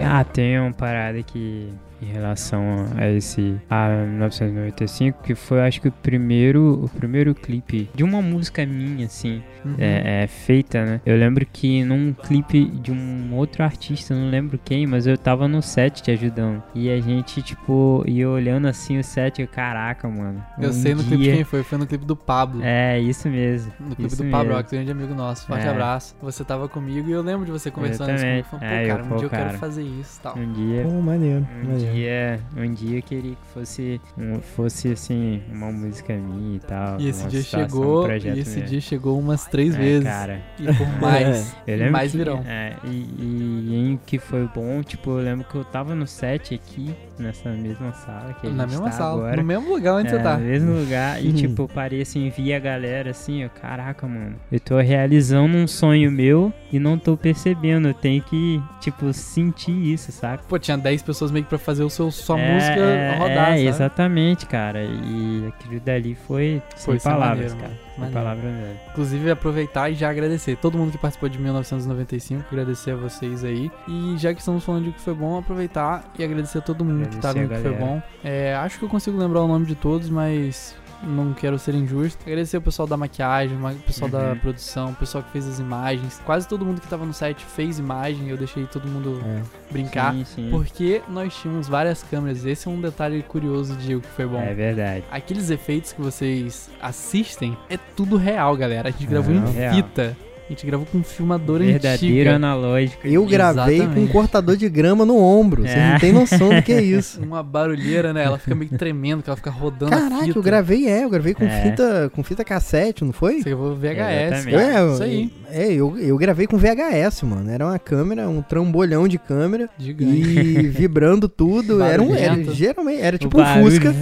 Speaker 3: Ah, tem uma parada que em relação a esse a 1995 que foi acho que o primeiro o primeiro clipe de uma música minha assim uhum. é, é, feita né? Eu lembro que num clipe de um outro artista não lembro quem mas eu tava no set te ajudando. E a gente tipo ia olhando assim o set e caraca mano
Speaker 1: eu um sei no dia... clipe quem foi foi no clipe do Pablo.
Speaker 3: É isso mesmo
Speaker 1: no clipe
Speaker 3: isso
Speaker 1: do Pablo que grande amigo nosso. Forte é. abraço. Você tava comigo e eu lembro de você conversando isso comigo falando, pô é, cara eu, um pô, dia cara, eu quero fazer isso tal.
Speaker 3: Um dia.
Speaker 2: Pô, maneiro,
Speaker 3: um
Speaker 2: maneiro
Speaker 3: dia, um dia eu queria que fosse, um, fosse assim, uma música minha e tal.
Speaker 1: E esse dia chegou,
Speaker 3: um
Speaker 1: e esse dia chegou umas três é, vezes.
Speaker 3: Cara.
Speaker 1: E por mais,
Speaker 3: eu
Speaker 1: mais
Speaker 3: que,
Speaker 1: virão.
Speaker 3: É, e, e, em que foi bom, tipo, eu lembro que eu tava no set aqui, nessa mesma sala que a
Speaker 1: Na
Speaker 3: gente
Speaker 1: mesma
Speaker 3: tá
Speaker 1: sala,
Speaker 3: agora.
Speaker 1: no mesmo lugar onde
Speaker 3: é,
Speaker 1: você tá.
Speaker 3: No mesmo lugar, e tipo, eu parei assim, vi a galera assim, eu, caraca, mano, eu tô realizando um sonho meu e não tô percebendo, eu tenho que, tipo, sentir isso, saca?
Speaker 1: Pô, tinha 10 pessoas meio que pra fazer o seu, sua é, música é, rodar, É,
Speaker 3: exatamente, cara, e aquilo dali foi, foi sem palavras, maneiro, cara. Sem palavras mesmo.
Speaker 1: Inclusive, aproveitar e já agradecer todo mundo que participou de 1995, agradecer a vocês aí. E já que estamos falando de que foi bom, aproveitar e agradecer a todo mundo agradecer que tá vendo que foi bom. É, acho que eu consigo lembrar o nome de todos, mas não quero ser injusto. Agradecer o pessoal da maquiagem, o pessoal uhum. da produção, o pessoal que fez as imagens. Quase todo mundo que tava no site fez imagem, eu deixei todo mundo é. brincar. Sim, sim. Porque nós tínhamos várias câmeras. Esse é um detalhe curioso de o que foi bom.
Speaker 3: É verdade.
Speaker 1: Aqueles efeitos que vocês assistem é tudo real, galera. A gente gravou é, em real. fita. A gente gravou com um filmador
Speaker 3: Verdadeiro antiga. analógico.
Speaker 2: Eu gravei Exatamente. com um cortador de grama no ombro. É. Você não tem noção do que é isso.
Speaker 1: Uma barulheira, né? Ela fica meio tremendo, que ela fica rodando
Speaker 2: Caraca,
Speaker 1: a fita.
Speaker 2: eu gravei, é. Eu gravei com, é. fita, com fita cassete, não foi?
Speaker 1: Você gravou VHS. É,
Speaker 2: isso aí. É, eu, eu gravei com VHS, mano. Era uma câmera, um trambolhão de câmera. Gigante. E vibrando tudo. era um. Era, geralmente, era tipo um Fusca.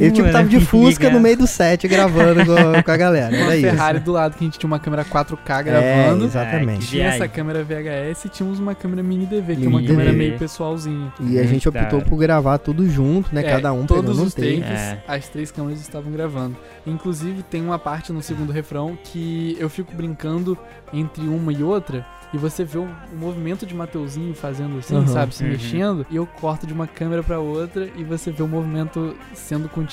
Speaker 2: Eu tipo tava de Fusca no meio do set gravando com, com a galera. Era
Speaker 1: uma
Speaker 2: isso.
Speaker 1: Ferrari do lado que a gente tinha uma câmera 4K gravando.
Speaker 2: É, exatamente.
Speaker 1: tinha essa câmera VHS e tínhamos uma câmera mini DV, que é uma
Speaker 2: mini
Speaker 1: câmera
Speaker 2: DV.
Speaker 1: meio pessoalzinha.
Speaker 2: E a gente optou por gravar tudo junto, né?
Speaker 1: É,
Speaker 2: Cada um
Speaker 1: todos os
Speaker 2: take.
Speaker 1: takes, é. as três câmeras estavam gravando. Inclusive tem uma parte no segundo refrão que eu fico brincando entre uma e outra e você vê o, o movimento de Mateuzinho fazendo assim, uhum, sabe, se uhum. mexendo, e eu corto de uma câmera para outra e você vê o movimento sendo continuado,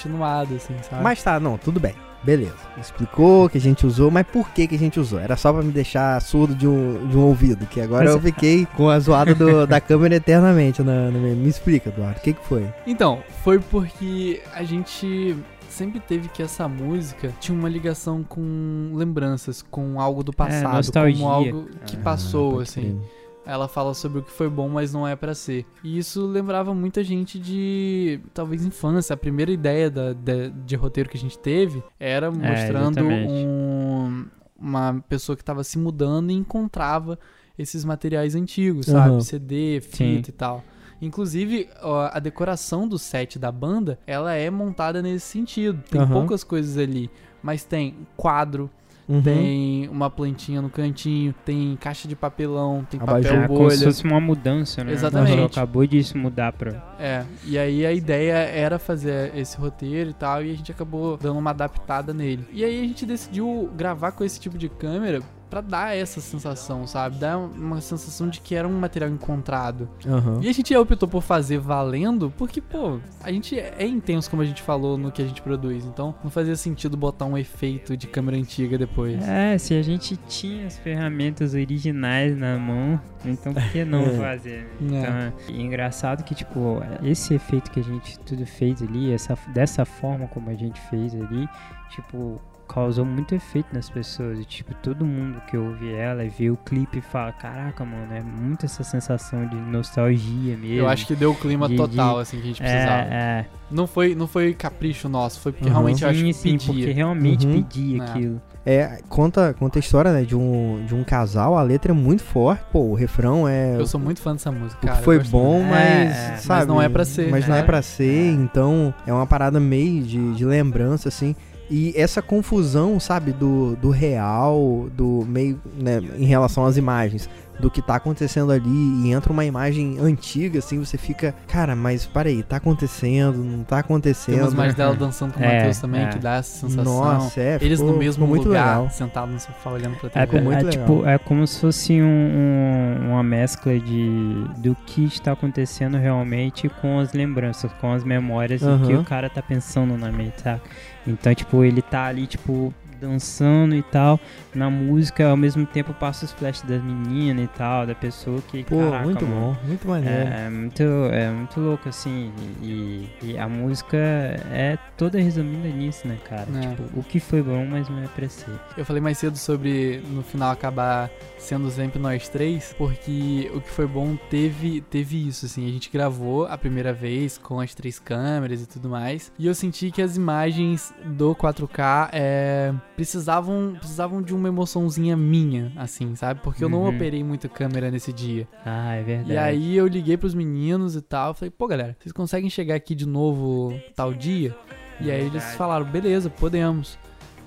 Speaker 1: assim, sabe?
Speaker 2: Mas tá, não, tudo bem. Beleza. Explicou que a gente usou, mas por que, que a gente usou? Era só pra me deixar surdo de um, de um ouvido, que agora mas... eu fiquei com a zoada do, da câmera eternamente. Na, na, me explica, Eduardo, o que, que foi?
Speaker 1: Então, foi porque a gente sempre teve que essa música tinha uma ligação com lembranças, com algo do é, passado,
Speaker 3: é,
Speaker 1: como algo que ah, passou, assim. Ela fala sobre o que foi bom, mas não é para ser. E isso lembrava muita gente de, talvez, infância. A primeira ideia da, de, de roteiro que a gente teve era é, mostrando é, um, uma pessoa que estava se mudando e encontrava esses materiais antigos, uhum. sabe? CD, fita Sim. e tal. Inclusive, a decoração do set da banda, ela é montada nesse sentido. Tem uhum. poucas coisas ali, mas tem quadro, Uhum. Tem uma plantinha no cantinho, tem caixa de papelão, tem Abajur. papel bolha. Como se
Speaker 3: fosse uma mudança, né?
Speaker 1: Exatamente.
Speaker 3: Acabou de se mudar pra...
Speaker 1: É, e aí a ideia era fazer esse roteiro e tal, e a gente acabou dando uma adaptada nele. E aí a gente decidiu gravar com esse tipo de câmera para dar essa sensação, sabe? Dar uma sensação de que era um material encontrado.
Speaker 2: Uhum.
Speaker 1: E a gente optou por fazer valendo, porque, pô, a gente é intenso, como a gente falou, no que a gente produz. Então, não fazia sentido botar um efeito de câmera antiga depois.
Speaker 3: É, se a gente tinha as ferramentas originais na mão, então por que não é. fazer? Então, é. é engraçado que, tipo, esse efeito que a gente tudo fez ali, essa, dessa forma como a gente fez ali, tipo, causou muito efeito nas pessoas. E, tipo, todo mundo que ouve ela e vê o clipe fala: Caraca, mano, é muito essa sensação de nostalgia mesmo.
Speaker 1: Eu acho que deu o clima de, total, de... assim, que a gente precisava. É, é. Não, foi, não foi capricho nosso, foi porque uhum. realmente sim, eu acho que sim, pedia.
Speaker 3: porque realmente uhum. pedia é. aquilo.
Speaker 2: É, conta, conta a história, né, de um, de um casal, a letra é muito forte, pô, o refrão é...
Speaker 1: Eu sou muito fã dessa música, cara.
Speaker 2: Foi bom, mas, é, sabe...
Speaker 1: Mas não é pra ser.
Speaker 2: Mas não é, é pra ser, então é uma parada meio de, de lembrança, assim... E essa confusão, sabe, do, do real, do meio, né, em relação às imagens, do que tá acontecendo ali e entra uma imagem antiga, assim, você fica, cara, mas peraí, tá acontecendo, não tá acontecendo. Tem umas
Speaker 1: imagens dela dançando com o é, Matheus também, é. que dá essa sensação. Nossa, é. Eles ficou, no mesmo muito lugar, legal. sentado no sofá olhando pra
Speaker 3: TV. É, muito é, tipo, é como se fosse um, um, uma mescla de do que está acontecendo realmente com as lembranças, com as memórias uhum. e o que o cara tá pensando na mente, sabe? Então, tipo, ele tá ali, tipo, dançando e tal, na música, ao mesmo tempo passa os flashes das meninas e tal, da pessoa que.
Speaker 2: Pô, caraca, muito mano, bom, muito maneiro.
Speaker 3: É, é, muito, é muito louco, assim. E, e, a música é toda resumida nisso, né, cara? É. Tipo, o que foi bom, mas não é pra ser.
Speaker 1: Eu falei mais cedo sobre no final acabar sendo sempre nós três, porque o que foi bom teve, teve isso, assim. A gente gravou a primeira vez com as três câmeras e tudo mais. E eu senti que as imagens do 4K é, precisavam, precisavam de uma emoçãozinha minha, assim, sabe? Porque eu não uhum. operei muito câmera nesse dia.
Speaker 3: Ah, é verdade.
Speaker 1: E aí eu liguei pros meninos e tal. Falei, pô, galera, vocês conseguem chegar aqui de novo tal dia? E aí eles falaram, beleza, podemos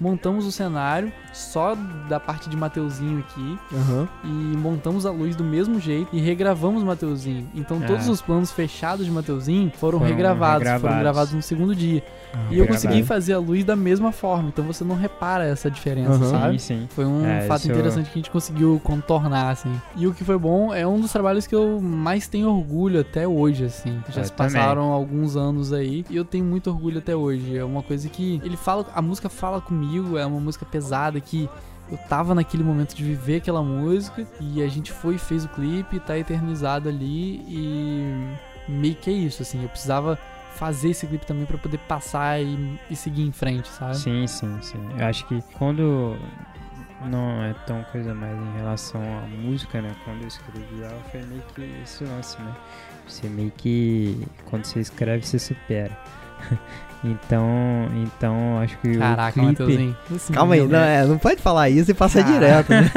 Speaker 1: montamos o cenário só da parte de Mateuzinho aqui
Speaker 2: uhum.
Speaker 1: e montamos a luz do mesmo jeito e regravamos Mateuzinho. Então é. todos os planos fechados de Mateuzinho foram, foram regravados, regravados, foram gravados no segundo dia. Ah, e eu consegui fazer a luz da mesma forma, então você não repara essa diferença, uhum. sabe?
Speaker 3: Sim, sim.
Speaker 1: Foi um é, fato interessante que a gente conseguiu contornar, assim. E o que foi bom é um dos trabalhos que eu mais tenho orgulho até hoje, assim. Já eu se passaram também. alguns anos aí e eu tenho muito orgulho até hoje. É uma coisa que ele fala, a música fala comigo, é uma música pesada que eu tava naquele momento de viver aquela música e a gente foi e fez o clipe, tá eternizado ali e meio que é isso, assim, eu precisava fazer esse clipe também para poder passar e, e, seguir em frente, sabe?
Speaker 3: Sim, sim, sim. Eu acho que quando não é tão coisa mais em relação à música, né? Quando eu escrevi ela foi meio que esse lance, né? Você meio que quando você escreve você supera. Então, então acho que
Speaker 1: Caraca,
Speaker 3: o clipe...
Speaker 2: Calma aí, não, é, não pode falar isso e passar Caraca. direto, né?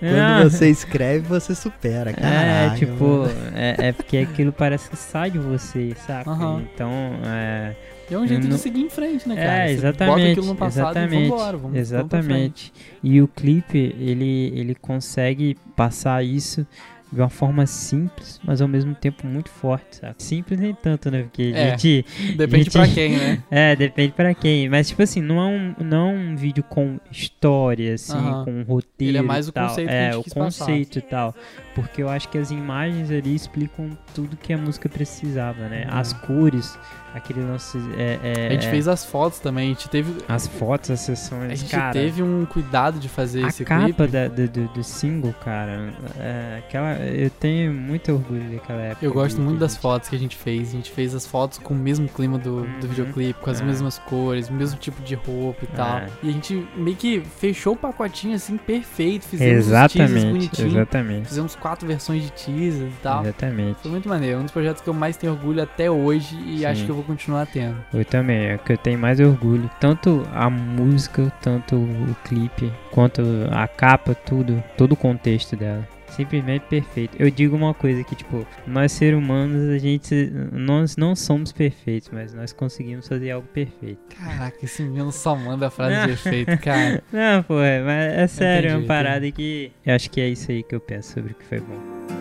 Speaker 2: Quando você escreve, você supera, cara.
Speaker 3: É, tipo, é, é, porque aquilo parece que sai de você? Uhum. Então, é...
Speaker 1: E é um jeito não... de seguir em frente, né, cara?
Speaker 3: É, exatamente. Você bota aquilo no passado exatamente, e vambora, vamos, Exatamente. Vamos e o clipe, ele, ele consegue passar isso de uma forma simples, mas ao mesmo tempo muito forte, sabe? Simples nem tanto, né? Porque
Speaker 1: é, a gente. Depende gente, pra quem, né?
Speaker 3: É, depende pra quem. Mas, tipo assim, não é um, não é um vídeo com história, assim, uh -huh. com um roteiro. Ele é
Speaker 1: mais o
Speaker 3: tal.
Speaker 1: conceito
Speaker 3: É,
Speaker 1: o
Speaker 3: conceito
Speaker 1: passar.
Speaker 3: e tal. Porque eu acho que as imagens ali explicam tudo que a música precisava, né? As cores aquele lance. É, é,
Speaker 1: a gente é... fez as fotos também, a gente teve.
Speaker 3: As fotos, as sessões.
Speaker 1: A gente
Speaker 3: cara,
Speaker 1: teve um cuidado de fazer
Speaker 3: a
Speaker 1: esse
Speaker 3: capa. Da, do, do, do single, cara. É, aquela, eu tenho muito orgulho daquela época.
Speaker 1: Eu gosto muito das fotos que a gente fez. A gente fez as fotos com o mesmo clima do, uhum. do videoclipe, com as é. mesmas cores, o mesmo tipo de roupa e tal. É. E a gente meio que fechou o pacotinho assim perfeito. Fizemos exatamente, teasers bonitinhos.
Speaker 3: Exatamente.
Speaker 1: Fizemos quatro versões de teasers e tal.
Speaker 3: Exatamente.
Speaker 1: Foi muito maneiro. Um dos projetos que eu mais tenho orgulho até hoje e Sim. acho que eu vou continuar tendo.
Speaker 3: Eu também, é que eu tenho mais orgulho. Tanto a música, tanto o clipe, quanto a capa, tudo, todo o contexto dela. Simplesmente perfeito. Eu digo uma coisa que, tipo, nós seres humanos, a gente. Nós não somos perfeitos, mas nós conseguimos fazer algo perfeito.
Speaker 1: Caraca, esse menino só manda a frase de efeito, cara.
Speaker 3: Não, pô, é, mas é sério, é uma parada que. Eu acho que é isso aí que eu penso sobre o que foi bom.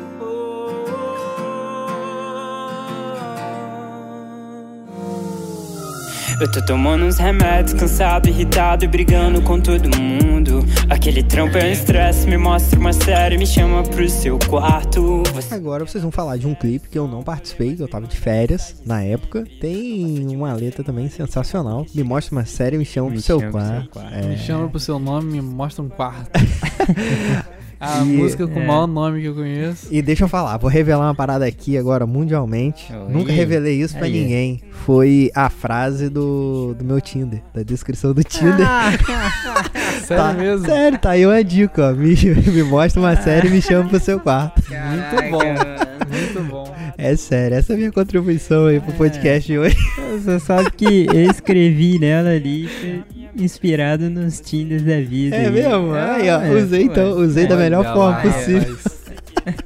Speaker 4: Eu tô tomando uns remédios, cansado, irritado e brigando com todo mundo. Aquele trampo é um estresse, me mostra uma série, me chama pro seu quarto.
Speaker 2: Você... Agora vocês vão falar de um clipe que eu não participei, eu tava de férias na época. Tem uma letra também sensacional. Me mostra uma série, me chama me pro seu quarto. quarto.
Speaker 1: É... Me chama pro seu nome, me mostra um quarto. A e, música com é. o maior nome que eu conheço.
Speaker 2: E deixa eu falar, vou revelar uma parada aqui agora mundialmente. Oi. Nunca revelei isso pra ninguém. Foi a frase do, do meu Tinder, da descrição do Tinder. Ah.
Speaker 1: sério
Speaker 2: tá,
Speaker 1: mesmo?
Speaker 2: Sério, tá aí uma dica, ó. Me, me mostra uma série e me chama pro seu quarto.
Speaker 1: Caraca, muito bom, muito bom.
Speaker 2: É sério, essa é a minha contribuição aí pro é. podcast de hoje.
Speaker 3: Você sabe que eu escrevi nela ali inspirado nos Tinders da vida.
Speaker 2: É mesmo? Aí, ó, é, usei então, usei da melhor forma possível.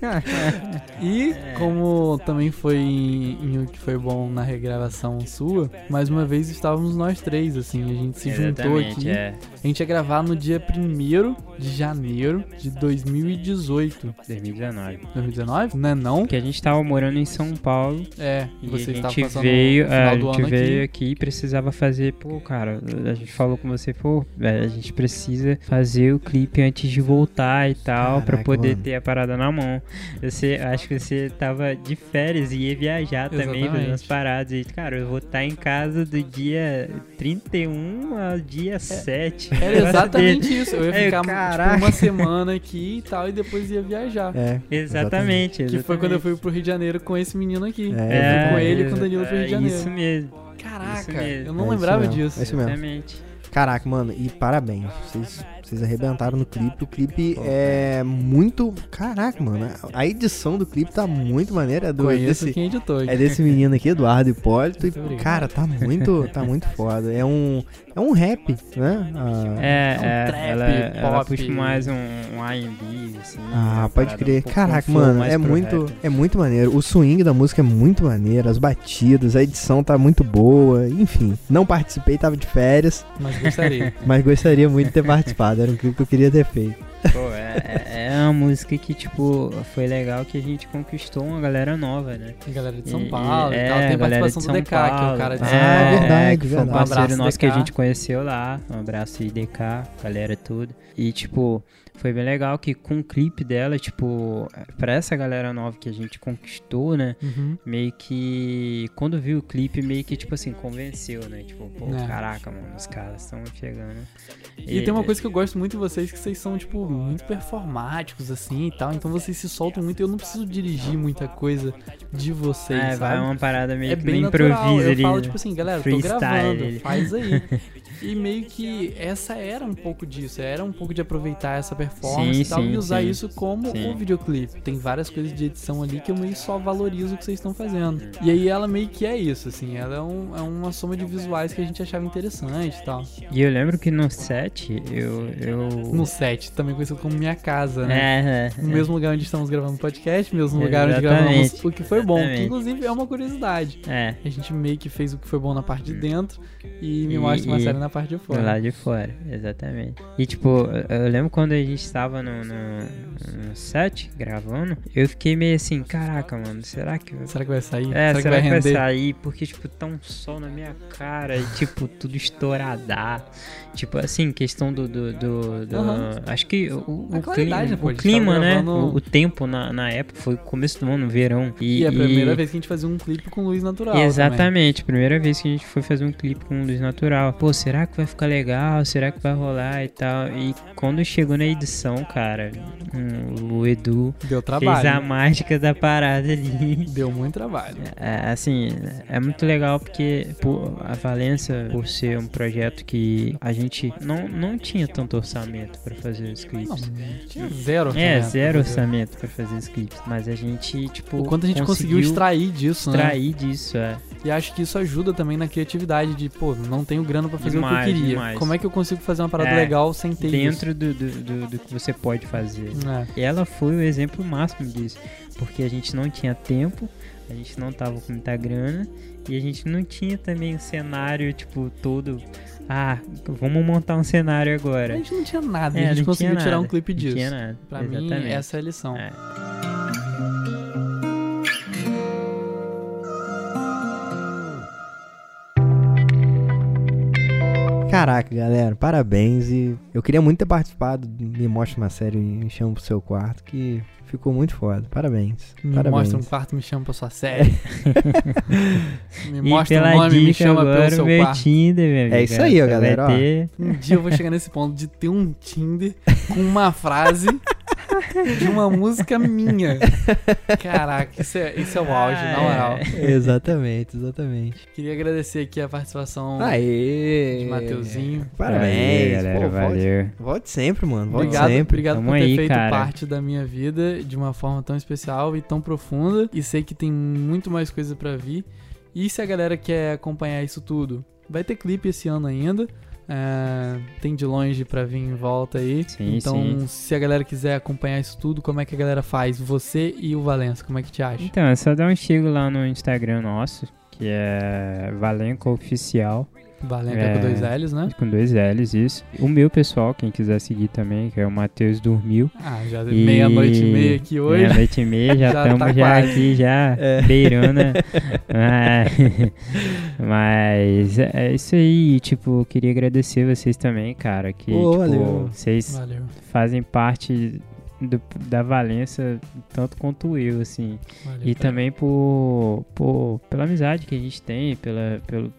Speaker 1: E como também foi em, em, o que foi bom na regravação sua, mais uma vez estávamos nós três, assim, a gente se Exatamente, juntou aqui. É. A gente ia gravar no dia 1 de janeiro de 2018.
Speaker 3: 2019.
Speaker 1: 2019? Não é não?
Speaker 3: Porque a gente tava morando em São Paulo.
Speaker 1: É,
Speaker 3: e você a gente veio, é, a gente veio aqui. aqui e precisava fazer, pô, cara, a gente falou com você, pô, a gente precisa fazer o clipe antes de voltar e tal, para poder mano. ter a parada na mão. Você, acho que você tava de férias e ia viajar também, fazendo as paradas. E, cara, eu vou estar tá em casa do dia 31 ao dia é, 7.
Speaker 1: Era exatamente isso. Eu ia é, ficar tipo, uma semana aqui e tal, e depois ia viajar.
Speaker 3: É, exatamente, exatamente.
Speaker 1: Que foi quando eu fui pro Rio de Janeiro com esse menino aqui. É, eu fui com ele e com o Danilo pro Rio de Janeiro.
Speaker 3: Isso mesmo.
Speaker 1: Caraca, isso mesmo. eu não é lembrava disso.
Speaker 2: É isso mesmo. Exatamente. Caraca, mano, e parabéns. Vocês vocês arrebentaram no clipe. O clipe é muito. Caraca, mano. A edição do clipe tá muito maneira. É do,
Speaker 1: Conheço desse, quem editou.
Speaker 2: É desse menino aqui, Eduardo Hipólito. E, cara, tá muito, tá muito foda. É um, é um rap, né?
Speaker 3: Ah, é, é, um é trap, ela, pop. ela puxa mais um, um R&B, assim.
Speaker 2: Ah, pode crer. Um Caraca, mano, é muito, é muito maneiro. O swing da música é muito maneiro, as batidas, a edição tá muito boa. Enfim, não participei, tava de férias.
Speaker 1: Mas gostaria.
Speaker 2: mas gostaria muito de ter participado era um clipe que eu queria ter feito.
Speaker 3: Pô, é, é, é uma música que, tipo, foi legal que a gente conquistou uma galera nova, né?
Speaker 1: A galera de São Paulo e, e tal. Tem
Speaker 3: a
Speaker 1: participação do DK, Paulo, que é o cara de São
Speaker 3: é, Paulo. É, verdade, verdade. Um parceiro nosso DK. que a gente conheceu lá. Um abraço aí, DK, galera tudo. E, tipo, foi bem legal que com o clipe dela, tipo, pra essa galera nova que a gente conquistou, né? Uhum. Meio que. Quando viu o clipe, meio que, tipo assim, convenceu, né? Tipo, pô, é. caraca, mano, os caras estão chegando.
Speaker 1: E, e, tem uma coisa que eu gosto muito de vocês, que vocês são, tipo, muito performáticos, assim e tal. Então vocês se soltam muito e eu não preciso dirigir muita coisa de vocês. É, sabe? vai
Speaker 3: uma parada meio é que bem improviso
Speaker 1: ali. Eu falo, tipo assim, galera, tô gravando, faz aí. E meio que essa era um pouco disso, era um pouco de aproveitar essa performance sim, e tal, sim, e usar sim. isso como o um videoclipe. Tem várias coisas de edição ali que eu meio só valorizo o que vocês estão fazendo. E aí ela meio que é isso, assim, ela é, um, é uma soma de visuais que a gente achava interessante e tal.
Speaker 3: E eu lembro que no set, eu. eu...
Speaker 1: No set, também conhecido como minha casa, né? É, é, no é. mesmo lugar onde estamos gravando podcast, mesmo lugar onde gravamos o que foi bom, que inclusive é uma curiosidade. É. A gente meio que fez o que foi bom na parte de dentro e me mostra uma série na parte de fora.
Speaker 3: Lá de fora, exatamente. E tipo, eu lembro quando a gente estava no, no, no set gravando, eu fiquei meio assim, caraca, mano, será que.
Speaker 1: Será que vai sair?
Speaker 3: É, será,
Speaker 1: será que,
Speaker 3: vai, que vai sair? Porque, tipo, tá um sol na minha cara e, tipo, tudo estouradar. Tipo, assim, questão do. do, do, do uhum. Acho que o, o clima, né, o clima né? O, o, tempo na, na época foi começo do ano, verão.
Speaker 1: E, e é a primeira e... vez que a gente fazia um clipe com luz natural.
Speaker 3: Exatamente, também. primeira vez que a gente foi fazer um clipe com luz natural. Pô, será que vai ficar legal? Será que vai rolar e tal? E quando chegou na edição, cara, um, o Edu
Speaker 1: Deu trabalho.
Speaker 3: fez a mágica da parada ali.
Speaker 1: Deu muito trabalho.
Speaker 3: É, assim, é muito legal porque pô, a Valença, por ser um projeto que a gente gente não, não tinha tanto orçamento para fazer os clipes. Não,
Speaker 1: tinha zero
Speaker 3: orçamento. É, zero orçamento para fazer os clipes. Mas a gente, tipo.
Speaker 1: O quanto a gente conseguiu, conseguiu extrair disso,
Speaker 3: extrair
Speaker 1: né?
Speaker 3: Extrair disso, é.
Speaker 1: E acho que isso ajuda também na criatividade de, pô, não tenho grana para fazer demais, o que eu queria. Demais. Como é que eu consigo fazer uma parada é, legal sem ter
Speaker 3: dentro isso? Dentro do, do, do, que você pode fazer. É. Ela foi o exemplo máximo disso. Porque a gente não tinha tempo, a gente não tava com muita grana e a gente não tinha também um cenário, tipo, todo ah, vamos montar um cenário agora.
Speaker 1: A gente não tinha nada, é, a gente conseguiu tirar um clipe disso. Não tinha nada. Pra Exatamente. mim, essa é a lição. É.
Speaker 2: Caraca, galera, parabéns e eu queria muito ter participado Me Mostra uma Série e Chama Pro Seu Quarto, que Ficou muito foda. Parabéns.
Speaker 1: Me
Speaker 2: Parabéns.
Speaker 1: mostra um quarto, me chama pra sua série. me mostra um nome, me chama pelo seu quarto.
Speaker 3: Tinder,
Speaker 2: é isso aí, ó, galera.
Speaker 1: Ter... Um dia eu vou chegar nesse ponto de ter um Tinder com uma frase de uma música minha. Caraca, isso é, isso é o auge, ah, na moral.
Speaker 2: É. Exatamente, exatamente.
Speaker 1: Queria agradecer aqui a participação
Speaker 2: Aê,
Speaker 1: de Mateuzinho.
Speaker 2: Parabéns,
Speaker 3: galera. Pô, valeu.
Speaker 2: Volte, volte, sempre, mano. Volte
Speaker 1: obrigado,
Speaker 2: sempre.
Speaker 1: Obrigado Tamo por ter aí, feito cara. parte da minha vida de uma forma tão especial e tão profunda. E sei que tem muito mais coisa para vir. E se a galera quer acompanhar isso tudo, vai ter clipe esse ano ainda É, tem de longe para vir em volta aí. Sim, então, sim. se a galera quiser acompanhar isso tudo, como é que a galera faz? Você e o Valença, como é que te acha?
Speaker 3: Então, é só dar um chego lá no Instagram nosso, que é Valenco Oficial.
Speaker 1: Valenca é, com dois L's, né?
Speaker 3: Com dois L's, isso. O meu pessoal, quem quiser seguir também, que é o Matheus Dormiu.
Speaker 1: Ah, já e... meia-noite e meia aqui hoje.
Speaker 3: Meia-noite e meia, já estamos já, tá já aqui, já é. beirando. mas, mas é isso aí, tipo, queria agradecer vocês também, cara, que tipo, valeu. vocês valeu. fazem parte do, da Valença tanto quanto eu, assim. Valeu, e também por, por, pela amizade que a gente tem, pela, pelo,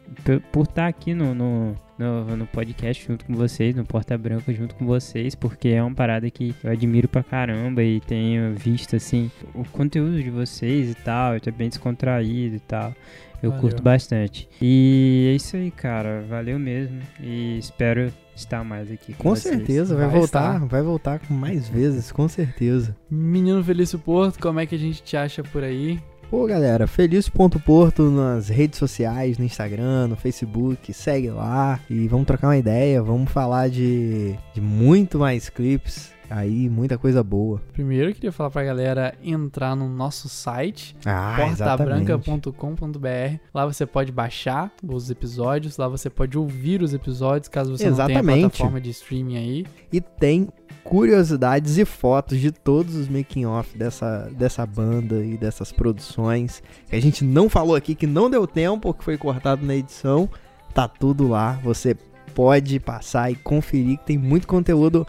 Speaker 3: por estar aqui no, no, no, no, podcast junto com vocês, no Porta Branca junto com vocês, porque é uma parada que eu admiro pra caramba e tenho visto, assim, o conteúdo de vocês e tal, é bem descontraído e tal. Eu Valeu. curto bastante. E é isso aí, cara. Valeu mesmo. E espero estar mais aqui.
Speaker 2: Com, com certeza, vai, vai voltar. Estar. Vai voltar com mais vezes, com certeza.
Speaker 1: Menino Felício Porto, como é que a gente te acha por aí?
Speaker 2: Pô, galera, Felício.porto nas redes sociais, no Instagram, no Facebook, segue lá e vamos trocar uma ideia, vamos falar de, de muito mais clipes aí, muita coisa boa.
Speaker 1: Primeiro eu queria falar pra galera entrar no nosso site, ah, portabranca.com.br. Lá você pode baixar os episódios, lá você pode ouvir os episódios, caso você exatamente. não tenha plataforma de streaming aí.
Speaker 2: E tem curiosidades e fotos de todos os making off dessa, dessa banda e dessas produções que a gente não falou aqui que não deu tempo, que foi cortado na edição. Tá tudo lá, você pode passar e conferir que tem muito conteúdo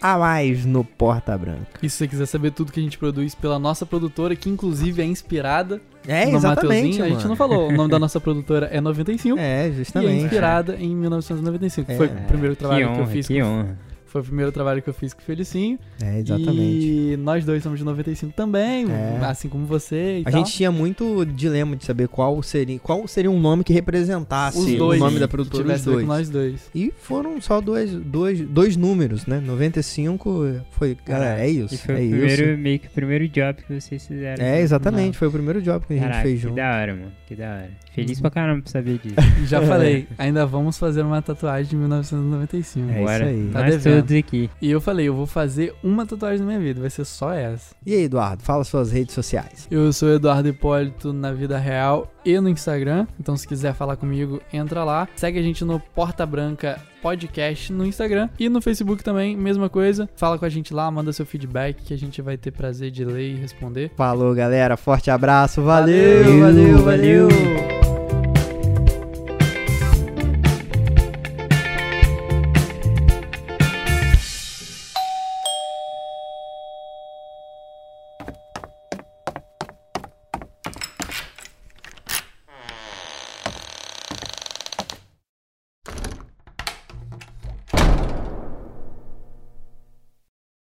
Speaker 2: a mais no Porta Branca.
Speaker 1: E se você quiser saber tudo que a gente produz pela nossa produtora, que inclusive é inspirada
Speaker 2: é, no exatamente,
Speaker 1: A gente não falou, o nome da nossa produtora é 95.
Speaker 2: É, justamente.
Speaker 1: E é inspirada em 1995, é, foi o primeiro trabalho que, honra, que eu fiz.
Speaker 3: Que com... honra.
Speaker 1: Foi o primeiro trabalho que eu fiz com o Felicinho.
Speaker 2: É, exatamente.
Speaker 1: E nós dois somos de 95 também, é. assim como você
Speaker 2: A tal. gente tinha muito dilema de saber qual seria, qual seria um nome que representasse dois, o nome da produtora os dois.
Speaker 1: nós dois.
Speaker 2: E foram só dois, dois, dois números, né? 95 foi, cara, é, é isso.
Speaker 3: E foi
Speaker 2: é
Speaker 3: o primeiro, meio que o primeiro job que vocês fizeram.
Speaker 2: É, exatamente, foi o primeiro job que a gente Caraca, fez junto.
Speaker 3: Que da hora, mano, que da hora. Feliz uhum. pra caramba por saber disso.
Speaker 1: Já falei, ainda vamos fazer uma tatuagem de 1995.
Speaker 2: É Bora. isso aí.
Speaker 3: Tá Nós
Speaker 1: E eu falei, eu vou fazer uma tatuagem na minha vida, vai ser só essa.
Speaker 2: E aí, Eduardo, fala suas redes sociais.
Speaker 1: Eu sou Eduardo Hipólito na vida real e no Instagram. Então, se quiser falar comigo, entra lá. Segue a gente no Porta Branca Podcast no Instagram e no Facebook também, mesma coisa. Fala com a gente lá, manda seu feedback que a gente vai ter prazer de ler e responder.
Speaker 2: Falou, galera. Forte abraço. Valeu, valeu, valeu. valeu.